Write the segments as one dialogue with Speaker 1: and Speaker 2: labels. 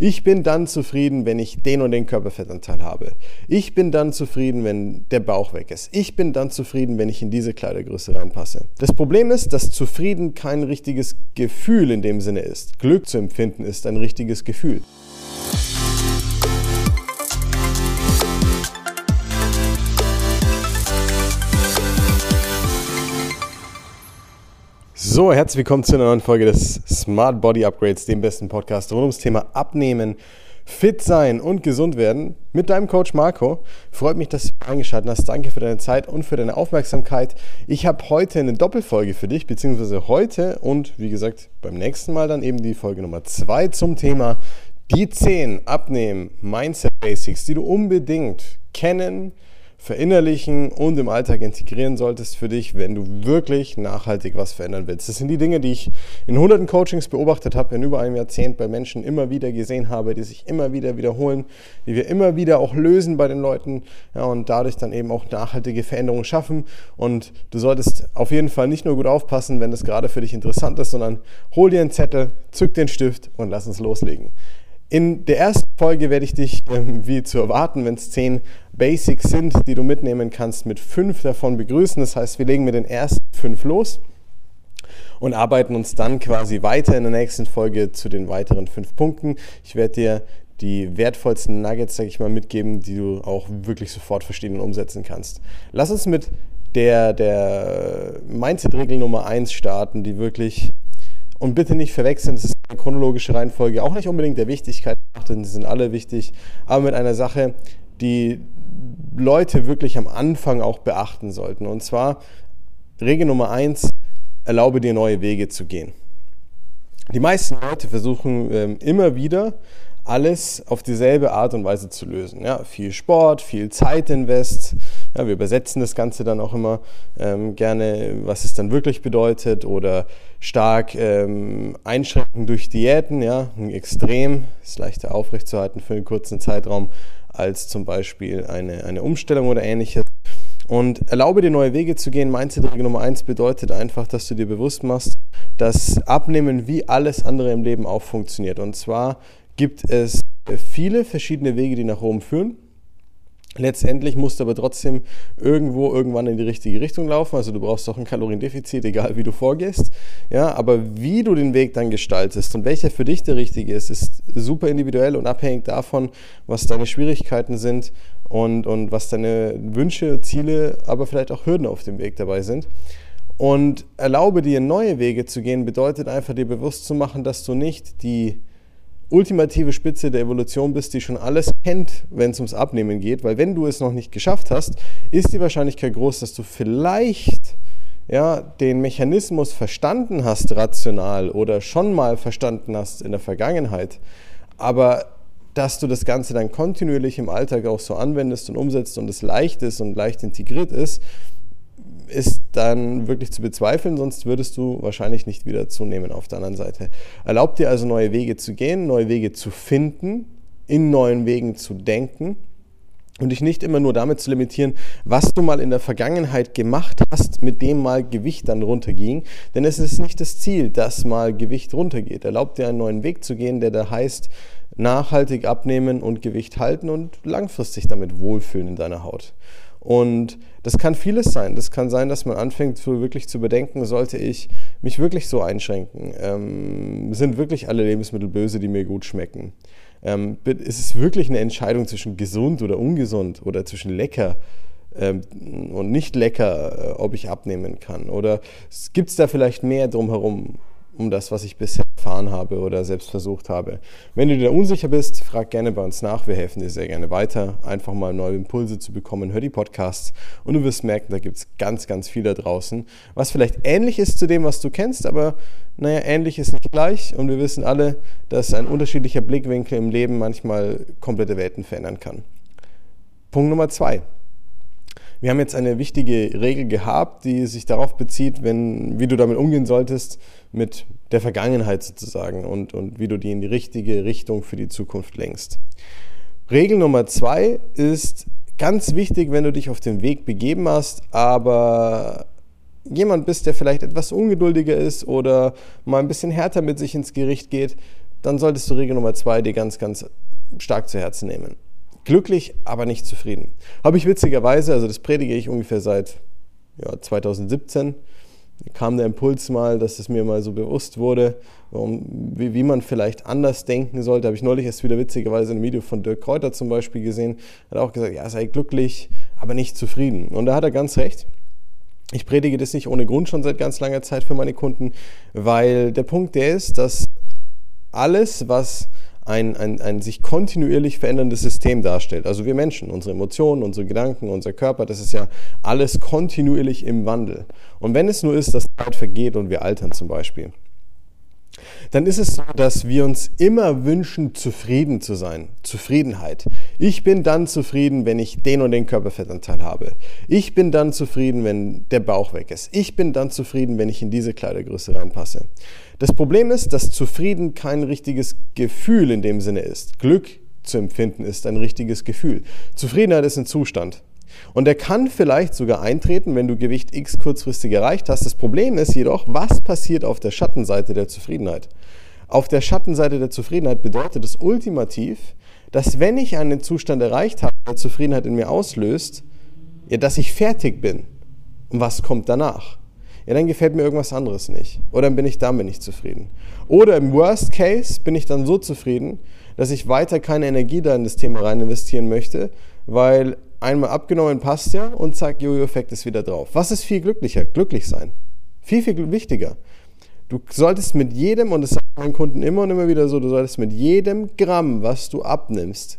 Speaker 1: Ich bin dann zufrieden, wenn ich den und den Körperfettanteil habe. Ich bin dann zufrieden, wenn der Bauch weg ist. Ich bin dann zufrieden, wenn ich in diese Kleidergröße reinpasse. Das Problem ist, dass zufrieden kein richtiges Gefühl in dem Sinne ist. Glück zu empfinden ist ein richtiges Gefühl. So, herzlich willkommen zu einer neuen Folge des Smart Body Upgrades, dem besten Podcast rund ums Thema Abnehmen, fit sein und gesund werden mit deinem Coach Marco. Freut mich, dass du eingeschaltet hast. Danke für deine Zeit und für deine Aufmerksamkeit. Ich habe heute eine Doppelfolge für dich, beziehungsweise heute und wie gesagt beim nächsten Mal dann eben die Folge Nummer 2 zum Thema die 10 Abnehmen Mindset Basics, die du unbedingt kennen, verinnerlichen und im Alltag integrieren solltest für dich, wenn du wirklich nachhaltig was verändern willst. Das sind die Dinge, die ich in hunderten Coachings beobachtet habe, in über einem Jahrzehnt bei Menschen immer wieder gesehen habe, die sich immer wieder wiederholen, die wir immer wieder auch lösen bei den Leuten ja, und dadurch dann eben auch nachhaltige Veränderungen schaffen. Und du solltest auf jeden Fall nicht nur gut aufpassen, wenn das gerade für dich interessant ist, sondern hol dir einen Zettel, zück den Stift und lass uns loslegen. In der ersten Folge werde ich dich, ähm, wie zu erwarten, wenn es zehn Basics sind, die du mitnehmen kannst, mit fünf davon begrüßen. Das heißt, wir legen mit den ersten fünf los und arbeiten uns dann quasi weiter in der nächsten Folge zu den weiteren fünf Punkten. Ich werde dir die wertvollsten Nuggets, sage ich mal, mitgeben, die du auch wirklich sofort verstehen und umsetzen kannst. Lass uns mit der, der Mindset-Regel Nummer eins starten, die wirklich und bitte nicht verwechseln, das ist eine chronologische Reihenfolge, auch nicht unbedingt der Wichtigkeit, denn sie sind alle wichtig, aber mit einer Sache, die Leute wirklich am Anfang auch beachten sollten. Und zwar Regel Nummer eins: erlaube dir neue Wege zu gehen. Die meisten Leute versuchen ähm, immer wieder alles auf dieselbe Art und Weise zu lösen. Ja, viel Sport, viel Zeit invest. Ja, wir übersetzen das Ganze dann auch immer ähm, gerne, was es dann wirklich bedeutet oder stark ähm, einschränken durch Diäten. Ja, ein Extrem ist leichter aufrechtzuerhalten für einen kurzen Zeitraum als zum Beispiel eine, eine Umstellung oder ähnliches. Und erlaube dir neue Wege zu gehen. Mindset-Regel Nummer eins bedeutet einfach, dass du dir bewusst machst, dass Abnehmen wie alles andere im Leben auch funktioniert. Und zwar gibt es viele verschiedene Wege, die nach Rom führen. Letztendlich musst du aber trotzdem irgendwo irgendwann in die richtige Richtung laufen. Also du brauchst doch ein Kaloriendefizit, egal wie du vorgehst. Ja, aber wie du den Weg dann gestaltest und welcher für dich der richtige ist, ist super individuell und abhängig davon, was deine Schwierigkeiten sind und, und was deine Wünsche, Ziele, aber vielleicht auch Hürden auf dem Weg dabei sind. Und erlaube dir neue Wege zu gehen, bedeutet einfach dir bewusst zu machen, dass du nicht die ultimative Spitze der Evolution bist, die schon alles kennt, wenn es ums Abnehmen geht, weil wenn du es noch nicht geschafft hast, ist die Wahrscheinlichkeit groß, dass du vielleicht ja, den Mechanismus verstanden hast rational oder schon mal verstanden hast in der Vergangenheit, aber dass du das Ganze dann kontinuierlich im Alltag auch so anwendest und umsetzt und es leicht ist und leicht integriert ist, ist dann wirklich zu bezweifeln, sonst würdest du wahrscheinlich nicht wieder zunehmen auf der anderen Seite. Erlaubt dir also neue Wege zu gehen, neue Wege zu finden, in neuen Wegen zu denken und dich nicht immer nur damit zu limitieren, was du mal in der Vergangenheit gemacht hast, mit dem mal Gewicht dann runterging. Denn es ist nicht das Ziel, dass mal Gewicht runtergeht. Erlaubt dir einen neuen Weg zu gehen, der da heißt, nachhaltig abnehmen und Gewicht halten und langfristig damit wohlfühlen in deiner Haut. Und das kann vieles sein. Das kann sein, dass man anfängt, so wirklich zu bedenken, sollte ich mich wirklich so einschränken? Ähm, sind wirklich alle Lebensmittel böse, die mir gut schmecken? Ähm, ist es wirklich eine Entscheidung zwischen gesund oder ungesund oder zwischen lecker ähm, und nicht lecker, äh, ob ich abnehmen kann? Oder gibt es da vielleicht mehr drumherum? um das, was ich bisher erfahren habe oder selbst versucht habe. Wenn du dir unsicher bist, frag gerne bei uns nach. Wir helfen dir sehr gerne weiter, einfach mal neue Impulse zu bekommen. Hör die Podcasts und du wirst merken, da gibt es ganz, ganz viel da draußen, was vielleicht ähnlich ist zu dem, was du kennst, aber naja, ähnlich ist nicht gleich und wir wissen alle, dass ein unterschiedlicher Blickwinkel im Leben manchmal komplette Welten verändern kann. Punkt Nummer zwei. Wir haben jetzt eine wichtige Regel gehabt, die sich darauf bezieht, wenn, wie du damit umgehen solltest, mit der Vergangenheit sozusagen und, und wie du die in die richtige Richtung für die Zukunft lenkst. Regel Nummer zwei ist ganz wichtig, wenn du dich auf den Weg begeben hast, aber jemand bist, der vielleicht etwas ungeduldiger ist oder mal ein bisschen härter mit sich ins Gericht geht, dann solltest du Regel Nummer zwei dir ganz, ganz stark zu Herzen nehmen. Glücklich, aber nicht zufrieden. Habe ich witzigerweise, also das predige ich ungefähr seit ja, 2017, kam der Impuls mal, dass es mir mal so bewusst wurde, wie, wie man vielleicht anders denken sollte. Habe ich neulich erst wieder witzigerweise ein Video von Dirk Kräuter zum Beispiel gesehen. Hat auch gesagt, ja, sei glücklich, aber nicht zufrieden. Und da hat er ganz recht. Ich predige das nicht ohne Grund schon seit ganz langer Zeit für meine Kunden, weil der Punkt der ist, dass alles, was ein, ein, ein sich kontinuierlich veränderndes System darstellt. Also wir Menschen, unsere Emotionen, unsere Gedanken, unser Körper, das ist ja alles kontinuierlich im Wandel. Und wenn es nur ist, dass Zeit vergeht und wir altern zum Beispiel, dann ist es so, dass wir uns immer wünschen, zufrieden zu sein. Zufriedenheit. Ich bin dann zufrieden, wenn ich den und den Körperfettanteil habe. Ich bin dann zufrieden, wenn der Bauch weg ist. Ich bin dann zufrieden, wenn ich in diese Kleidergröße reinpasse. Das Problem ist, dass zufrieden kein richtiges Gefühl in dem Sinne ist. Glück zu empfinden ist ein richtiges Gefühl. Zufriedenheit ist ein Zustand. Und der kann vielleicht sogar eintreten, wenn du Gewicht X kurzfristig erreicht hast. Das Problem ist jedoch, was passiert auf der Schattenseite der Zufriedenheit? Auf der Schattenseite der Zufriedenheit bedeutet es ultimativ, dass wenn ich einen Zustand erreicht habe, der Zufriedenheit in mir auslöst, ja, dass ich fertig bin. Und was kommt danach? Ja, dann gefällt mir irgendwas anderes nicht. Oder dann bin ich damit nicht zufrieden. Oder im Worst Case bin ich dann so zufrieden, dass ich weiter keine Energie da in das Thema rein investieren möchte, weil einmal abgenommen passt ja und zack, Jojo-Effekt ist wieder drauf. Was ist viel glücklicher? Glücklich sein. Viel, viel wichtiger. Du solltest mit jedem, und das sagen meinen Kunden immer und immer wieder so, du solltest mit jedem Gramm, was du abnimmst,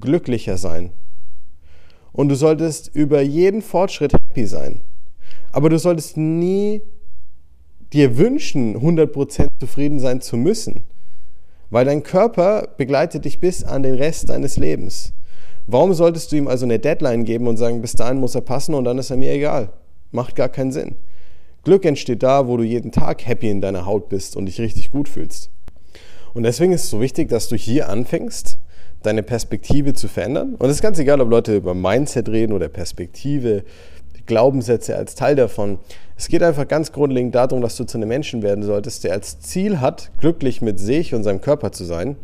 Speaker 1: glücklicher sein. Und du solltest über jeden Fortschritt happy sein. Aber du solltest nie dir wünschen, 100% zufrieden sein zu müssen. Weil dein Körper begleitet dich bis an den Rest deines Lebens. Warum solltest du ihm also eine Deadline geben und sagen, bis dahin muss er passen und dann ist er mir egal? Macht gar keinen Sinn. Glück entsteht da, wo du jeden Tag happy in deiner Haut bist und dich richtig gut fühlst. Und deswegen ist es so wichtig, dass du hier anfängst, deine Perspektive zu verändern. Und es ist ganz egal, ob Leute über Mindset reden oder Perspektive, Glaubenssätze als Teil davon. Es geht einfach ganz grundlegend darum, dass du zu einem Menschen werden solltest, der als Ziel hat, glücklich mit sich und seinem Körper zu sein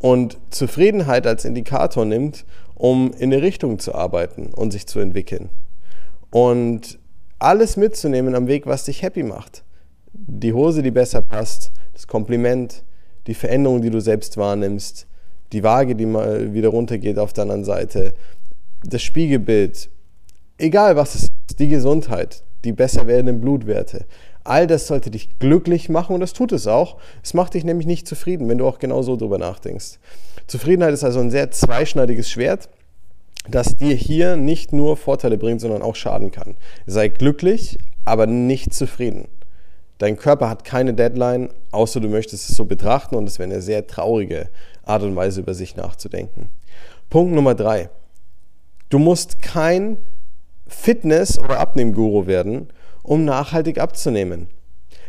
Speaker 1: und Zufriedenheit als Indikator nimmt, um in eine Richtung zu arbeiten und sich zu entwickeln. Und alles mitzunehmen am Weg, was dich happy macht. Die Hose, die besser passt, das Kompliment, die Veränderung, die du selbst wahrnimmst, die Waage, die mal wieder runtergeht auf der anderen Seite, das Spiegelbild, egal was es ist, die Gesundheit, die besser werdenden Blutwerte. All das sollte dich glücklich machen und das tut es auch. Es macht dich nämlich nicht zufrieden, wenn du auch genau so drüber nachdenkst. Zufriedenheit ist also ein sehr zweischneidiges Schwert, das dir hier nicht nur Vorteile bringt, sondern auch schaden kann. Sei glücklich, aber nicht zufrieden. Dein Körper hat keine Deadline, außer du möchtest es so betrachten und es wäre eine sehr traurige Art und Weise, über sich nachzudenken. Punkt Nummer drei. Du musst kein Fitness- oder Abnehmguru werden, um nachhaltig abzunehmen.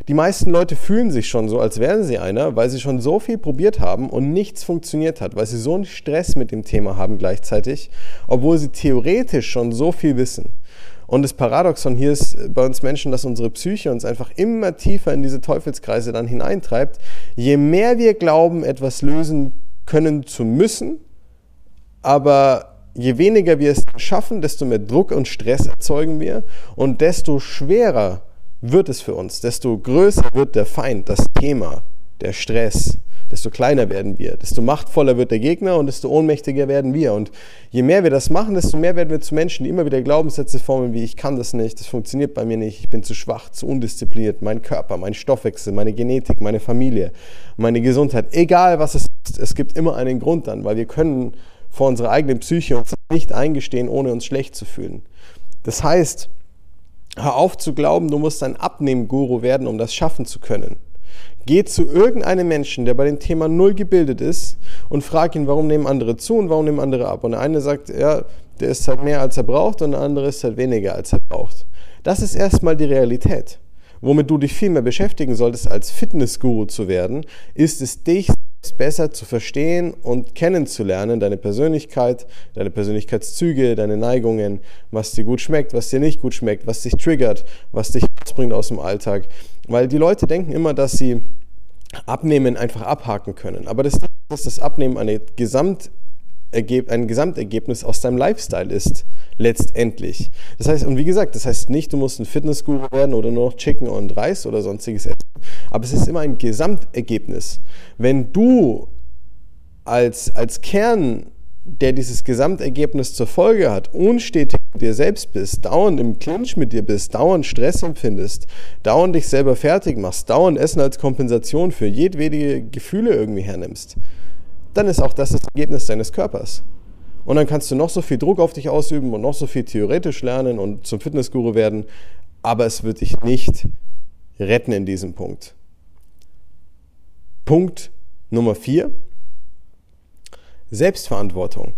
Speaker 1: Die meisten Leute fühlen sich schon so, als wären sie einer, weil sie schon so viel probiert haben und nichts funktioniert hat, weil sie so einen Stress mit dem Thema haben gleichzeitig, obwohl sie theoretisch schon so viel wissen. Und das Paradoxon hier ist bei uns Menschen, dass unsere Psyche uns einfach immer tiefer in diese Teufelskreise dann hineintreibt. Je mehr wir glauben, etwas lösen können zu müssen, aber je weniger wir es schaffen, desto mehr Druck und Stress erzeugen wir und desto schwerer wird es für uns, desto größer wird der Feind, das Thema, der Stress, desto kleiner werden wir, desto machtvoller wird der Gegner und desto ohnmächtiger werden wir. Und je mehr wir das machen, desto mehr werden wir zu Menschen, die immer wieder Glaubenssätze formen wie ich kann das nicht, das funktioniert bei mir nicht, ich bin zu schwach, zu undiszipliniert, mein Körper, mein Stoffwechsel, meine Genetik, meine Familie, meine Gesundheit, egal was es ist, es gibt immer einen Grund dann, weil wir können vor unserer eigenen Psyche uns nicht eingestehen, ohne uns schlecht zu fühlen. Das heißt, hör auf zu glauben, du musst ein Abnehmguru werden, um das schaffen zu können. Geh zu irgendeinem Menschen, der bei dem Thema null gebildet ist und frag ihn, warum nehmen andere zu und warum nehmen andere ab. Und der eine sagt, ja, der ist halt mehr als er braucht und der andere ist halt weniger als er braucht. Das ist erstmal die Realität. Womit du dich viel mehr beschäftigen solltest, als Fitnessguru zu werden, ist es, dich besser zu verstehen und kennenzulernen, deine Persönlichkeit, deine Persönlichkeitszüge, deine Neigungen, was dir gut schmeckt, was dir nicht gut schmeckt, was dich triggert, was dich rausbringt aus dem Alltag. Weil die Leute denken immer, dass sie Abnehmen einfach abhaken können. Aber das, dass das Abnehmen eine Gesamt ein Gesamtergebnis aus deinem Lifestyle ist, letztendlich. Das heißt, und wie gesagt, das heißt nicht, du musst ein Fitnessguru werden oder nur noch Chicken und Reis oder sonstiges essen, aber es ist immer ein Gesamtergebnis. Wenn du als, als Kern, der dieses Gesamtergebnis zur Folge hat, unstetig mit dir selbst bist, dauernd im Clinch mit dir bist, dauernd Stress empfindest, dauernd dich selber fertig machst, dauernd Essen als Kompensation für jedwede Gefühle irgendwie hernimmst, dann ist auch das das Ergebnis deines Körpers. Und dann kannst du noch so viel Druck auf dich ausüben und noch so viel theoretisch lernen und zum Fitnessguru werden, aber es wird dich nicht retten in diesem Punkt. Punkt Nummer vier: Selbstverantwortung.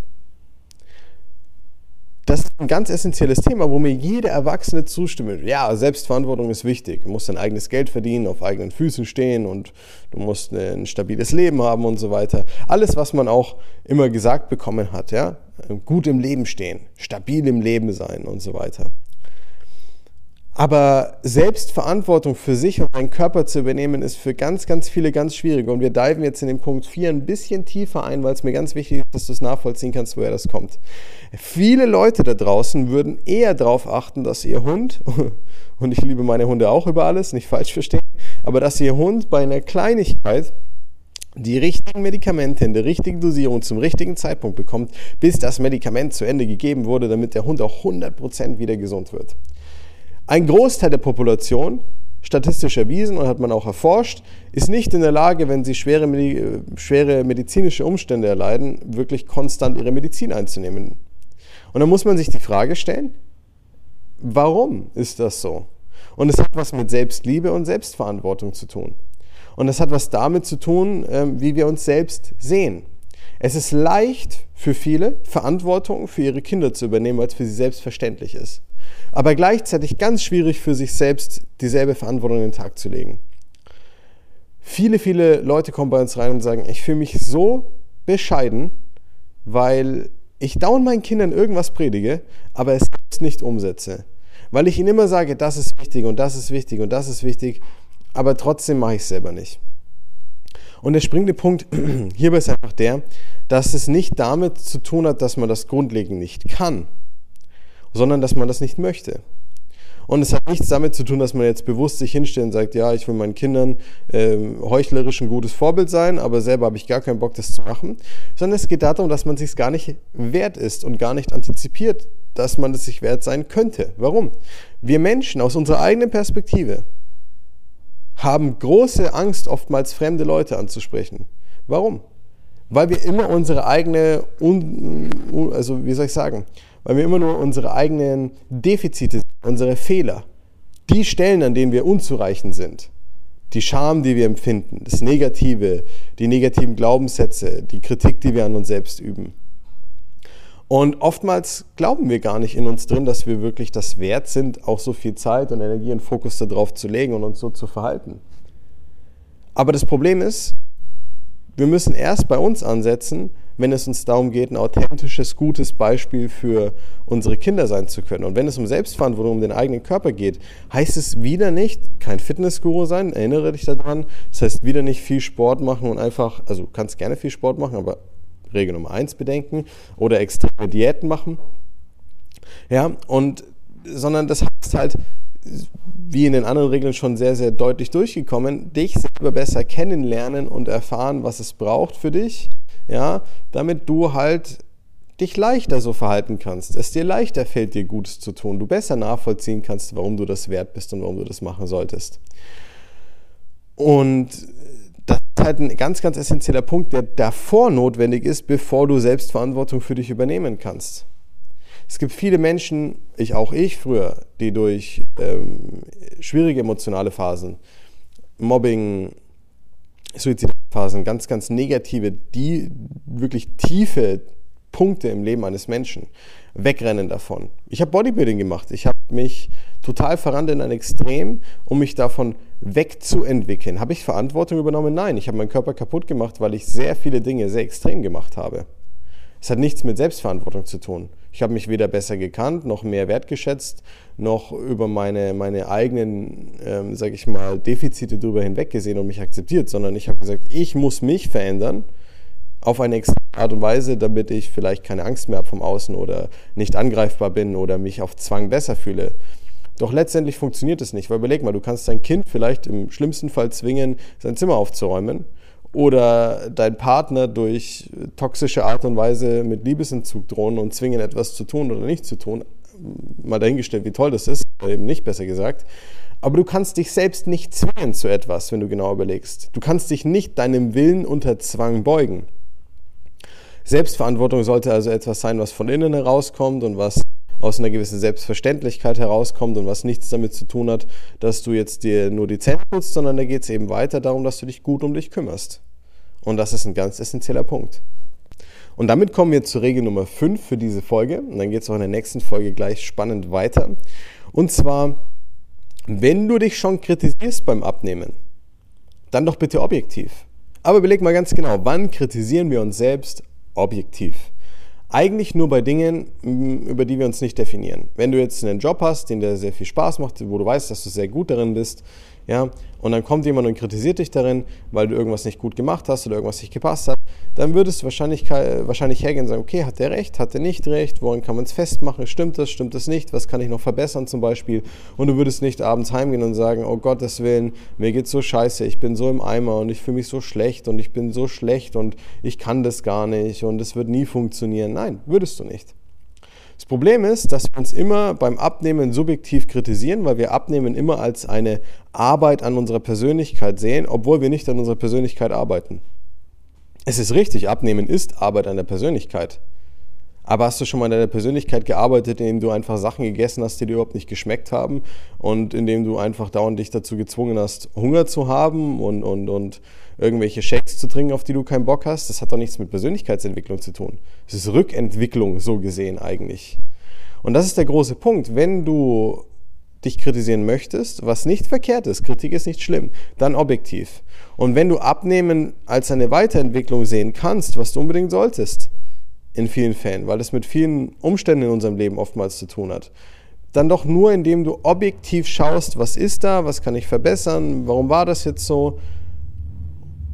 Speaker 1: Das ist ein ganz essentielles Thema, wo mir jeder Erwachsene zustimmt. Ja, Selbstverantwortung ist wichtig. Du musst dein eigenes Geld verdienen, auf eigenen Füßen stehen und du musst ein stabiles Leben haben und so weiter. Alles, was man auch immer gesagt bekommen hat, ja. Gut im Leben stehen, stabil im Leben sein und so weiter. Aber Selbstverantwortung für sich und seinen Körper zu übernehmen, ist für ganz, ganz viele ganz schwierig. Und wir diven jetzt in den Punkt 4 ein bisschen tiefer ein, weil es mir ganz wichtig ist, dass du es nachvollziehen kannst, woher das kommt. Viele Leute da draußen würden eher darauf achten, dass ihr Hund, und ich liebe meine Hunde auch über alles, nicht falsch verstehen, aber dass ihr Hund bei einer Kleinigkeit die richtigen Medikamente in der richtigen Dosierung zum richtigen Zeitpunkt bekommt, bis das Medikament zu Ende gegeben wurde, damit der Hund auch 100% wieder gesund wird. Ein Großteil der Population, statistisch erwiesen und hat man auch erforscht, ist nicht in der Lage, wenn sie schwere, schwere medizinische Umstände erleiden, wirklich konstant ihre Medizin einzunehmen. Und dann muss man sich die Frage stellen, warum ist das so? Und es hat was mit Selbstliebe und Selbstverantwortung zu tun. Und es hat was damit zu tun, ähm, wie wir uns selbst sehen. Es ist leicht für viele, Verantwortung für ihre Kinder zu übernehmen, als für sie selbstverständlich ist aber gleichzeitig ganz schwierig für sich selbst dieselbe Verantwortung in den Tag zu legen. Viele, viele Leute kommen bei uns rein und sagen, ich fühle mich so bescheiden, weil ich dauernd meinen Kindern irgendwas predige, aber es nicht umsetze. Weil ich ihnen immer sage, das ist wichtig und das ist wichtig und das ist wichtig, aber trotzdem mache ich es selber nicht. Und der springende Punkt hierbei ist einfach der, dass es nicht damit zu tun hat, dass man das grundlegend nicht kann, sondern dass man das nicht möchte. Und es hat nichts damit zu tun, dass man jetzt bewusst sich hinstellt und sagt, ja, ich will meinen Kindern äh, heuchlerisch ein gutes Vorbild sein, aber selber habe ich gar keinen Bock, das zu machen. Sondern es geht darum, dass man sich gar nicht wert ist und gar nicht antizipiert, dass man es sich wert sein könnte. Warum? Wir Menschen aus unserer eigenen Perspektive haben große Angst, oftmals fremde Leute anzusprechen. Warum? Weil wir immer unsere eigene, also wie soll ich sagen, weil wir immer nur unsere eigenen Defizite, unsere Fehler, die Stellen, an denen wir unzureichend sind, die Scham, die wir empfinden, das Negative, die negativen Glaubenssätze, die Kritik, die wir an uns selbst üben. Und oftmals glauben wir gar nicht in uns drin, dass wir wirklich das wert sind, auch so viel Zeit und Energie und Fokus darauf zu legen und uns so zu verhalten. Aber das Problem ist, wir müssen erst bei uns ansetzen, wenn es uns darum geht, ein authentisches, gutes Beispiel für unsere Kinder sein zu können. Und wenn es um Selbstverantwortung, um den eigenen Körper geht, heißt es wieder nicht, kein Fitnessguru sein, erinnere dich daran. Das heißt wieder nicht viel Sport machen und einfach, also du kannst gerne viel Sport machen, aber Regel Nummer eins bedenken oder extreme Diäten machen. Ja, und sondern das heißt halt, wie in den anderen Regeln schon sehr, sehr deutlich durchgekommen, dich selber besser kennenlernen und erfahren, was es braucht für dich, ja, damit du halt dich leichter so verhalten kannst, es dir leichter fällt, dir Gutes zu tun, du besser nachvollziehen kannst, warum du das wert bist und warum du das machen solltest. Und das ist halt ein ganz, ganz essentieller Punkt, der davor notwendig ist, bevor du Selbstverantwortung für dich übernehmen kannst. Es gibt viele Menschen, ich auch ich früher, die durch ähm, schwierige emotionale Phasen, Mobbing, Suizidphasen, ganz, ganz negative, die wirklich tiefe Punkte im Leben eines Menschen, wegrennen davon. Ich habe Bodybuilding gemacht. Ich habe mich total verrannt in ein Extrem, um mich davon wegzuentwickeln. Habe ich Verantwortung übernommen? Nein. Ich habe meinen Körper kaputt gemacht, weil ich sehr viele Dinge sehr extrem gemacht habe. Es hat nichts mit Selbstverantwortung zu tun. Ich habe mich weder besser gekannt, noch mehr wertgeschätzt, noch über meine, meine eigenen, ähm, sage ich mal, Defizite drüber hinweggesehen und mich akzeptiert, sondern ich habe gesagt, ich muss mich verändern auf eine Art und Weise, damit ich vielleicht keine Angst mehr habe vom Außen oder nicht angreifbar bin oder mich auf Zwang besser fühle. Doch letztendlich funktioniert es nicht, weil überleg mal, du kannst dein Kind vielleicht im schlimmsten Fall zwingen, sein Zimmer aufzuräumen oder dein Partner durch toxische Art und Weise mit Liebesentzug drohen und zwingen, etwas zu tun oder nicht zu tun. Mal dahingestellt, wie toll das ist, oder eben nicht besser gesagt. Aber du kannst dich selbst nicht zwingen zu etwas, wenn du genau überlegst. Du kannst dich nicht deinem Willen unter Zwang beugen. Selbstverantwortung sollte also etwas sein, was von innen herauskommt und was aus einer gewissen Selbstverständlichkeit herauskommt und was nichts damit zu tun hat, dass du jetzt dir nur die Zähne putzt, sondern da geht es eben weiter darum, dass du dich gut um dich kümmerst. Und das ist ein ganz essentieller Punkt. Und damit kommen wir zur Regel Nummer 5 für diese Folge. Und dann geht es auch in der nächsten Folge gleich spannend weiter. Und zwar, wenn du dich schon kritisierst beim Abnehmen, dann doch bitte objektiv. Aber überleg mal ganz genau, wann kritisieren wir uns selbst objektiv? Eigentlich nur bei Dingen, über die wir uns nicht definieren. Wenn du jetzt einen Job hast, den dir sehr viel Spaß macht, wo du weißt, dass du sehr gut darin bist, ja, und dann kommt jemand und kritisiert dich darin, weil du irgendwas nicht gut gemacht hast oder irgendwas nicht gepasst hat, dann würdest du wahrscheinlich, wahrscheinlich hergehen und sagen, okay, hat der recht, hat der nicht recht, woran kann man es festmachen, stimmt das, stimmt das nicht, was kann ich noch verbessern zum Beispiel und du würdest nicht abends heimgehen und sagen, oh Gottes Willen, mir geht's so scheiße, ich bin so im Eimer und ich fühle mich so schlecht und ich bin so schlecht und ich kann das gar nicht und es wird nie funktionieren. Nein, würdest du nicht. Das Problem ist, dass wir uns immer beim Abnehmen subjektiv kritisieren, weil wir Abnehmen immer als eine Arbeit an unserer Persönlichkeit sehen, obwohl wir nicht an unserer Persönlichkeit arbeiten. Es ist richtig, Abnehmen ist Arbeit an der Persönlichkeit. Aber hast du schon mal an deiner Persönlichkeit gearbeitet, indem du einfach Sachen gegessen hast, die dir überhaupt nicht geschmeckt haben und indem du einfach dauernd dich dazu gezwungen hast, Hunger zu haben und, und, und irgendwelche Shakes zu trinken, auf die du keinen Bock hast? Das hat doch nichts mit Persönlichkeitsentwicklung zu tun. Es ist Rückentwicklung so gesehen eigentlich. Und das ist der große Punkt. Wenn du dich kritisieren möchtest, was nicht verkehrt ist, Kritik ist nicht schlimm, dann objektiv. Und wenn du Abnehmen als eine Weiterentwicklung sehen kannst, was du unbedingt solltest, in vielen Fällen, weil es mit vielen Umständen in unserem Leben oftmals zu tun hat. Dann doch nur, indem du objektiv schaust, was ist da, was kann ich verbessern, warum war das jetzt so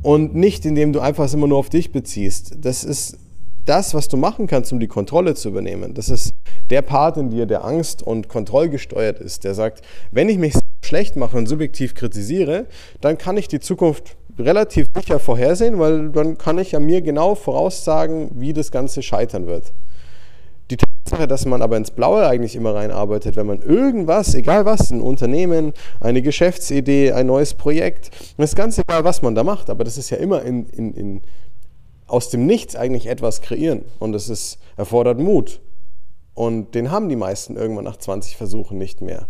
Speaker 1: und nicht, indem du einfach es immer nur auf dich beziehst. Das ist das, was du machen kannst, um die Kontrolle zu übernehmen. Das ist der Part in dir, der Angst und kontrollgesteuert ist, der sagt, wenn ich mich schlecht mache und subjektiv kritisiere, dann kann ich die Zukunft relativ sicher vorhersehen, weil dann kann ich ja mir genau voraussagen, wie das Ganze scheitern wird. Die Tatsache, dass man aber ins Blaue eigentlich immer reinarbeitet, wenn man irgendwas, egal was, ein Unternehmen, eine Geschäftsidee, ein neues Projekt, ist ganz egal, was man da macht, aber das ist ja immer in, in, in, aus dem Nichts eigentlich etwas kreieren und es ist, erfordert Mut. Und den haben die meisten irgendwann nach 20 Versuchen nicht mehr.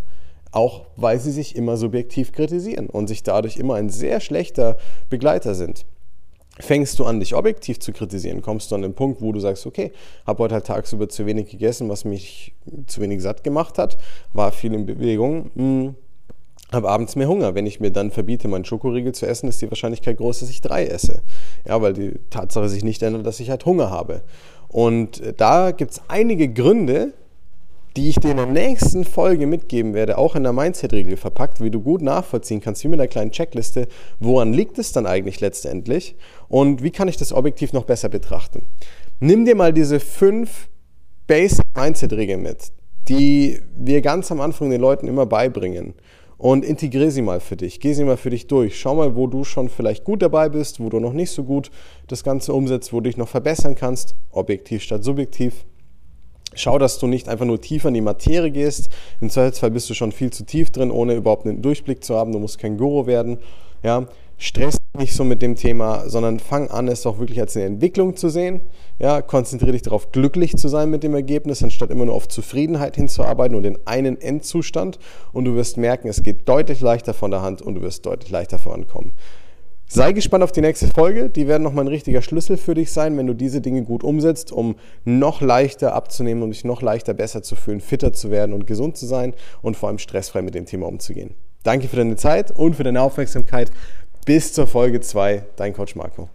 Speaker 1: Auch weil sie sich immer subjektiv kritisieren und sich dadurch immer ein sehr schlechter Begleiter sind. Fängst du an, dich objektiv zu kritisieren, kommst du an den Punkt, wo du sagst, okay, habe heute halt tagsüber zu wenig gegessen, was mich zu wenig satt gemacht hat, war viel in Bewegung, hm, habe abends mehr Hunger. Wenn ich mir dann verbiete, meinen Schokoriegel zu essen, ist die Wahrscheinlichkeit groß, dass ich drei esse. Ja, weil die Tatsache sich nicht ändert, dass ich halt Hunger habe. Und da gibt es einige Gründe, die ich dir in der nächsten Folge mitgeben werde, auch in der Mindset-Regel verpackt, wie du gut nachvollziehen kannst, wie mit einer kleinen Checkliste, woran liegt es dann eigentlich letztendlich? Und wie kann ich das objektiv noch besser betrachten. Nimm dir mal diese fünf Basic Mindset-Regeln mit, die wir ganz am Anfang den Leuten immer beibringen und integriere sie mal für dich. Geh sie mal für dich durch. Schau mal, wo du schon vielleicht gut dabei bist, wo du noch nicht so gut das Ganze umsetzt, wo du dich noch verbessern kannst, objektiv statt subjektiv. Schau, dass du nicht einfach nur tiefer in die Materie gehst. Im Zweifelsfall bist du schon viel zu tief drin, ohne überhaupt einen Durchblick zu haben. Du musst kein Guru werden. Ja, stress nicht so mit dem Thema, sondern fang an, es auch wirklich als eine Entwicklung zu sehen. Ja, konzentriere dich darauf, glücklich zu sein mit dem Ergebnis, anstatt immer nur auf Zufriedenheit hinzuarbeiten und den einen Endzustand. Und du wirst merken, es geht deutlich leichter von der Hand und du wirst deutlich leichter vorankommen. Sei gespannt auf die nächste Folge. Die werden nochmal ein richtiger Schlüssel für dich sein, wenn du diese Dinge gut umsetzt, um noch leichter abzunehmen und dich noch leichter besser zu fühlen, fitter zu werden und gesund zu sein und vor allem stressfrei mit dem Thema umzugehen. Danke für deine Zeit und für deine Aufmerksamkeit. Bis zur Folge 2, dein Coach Marco.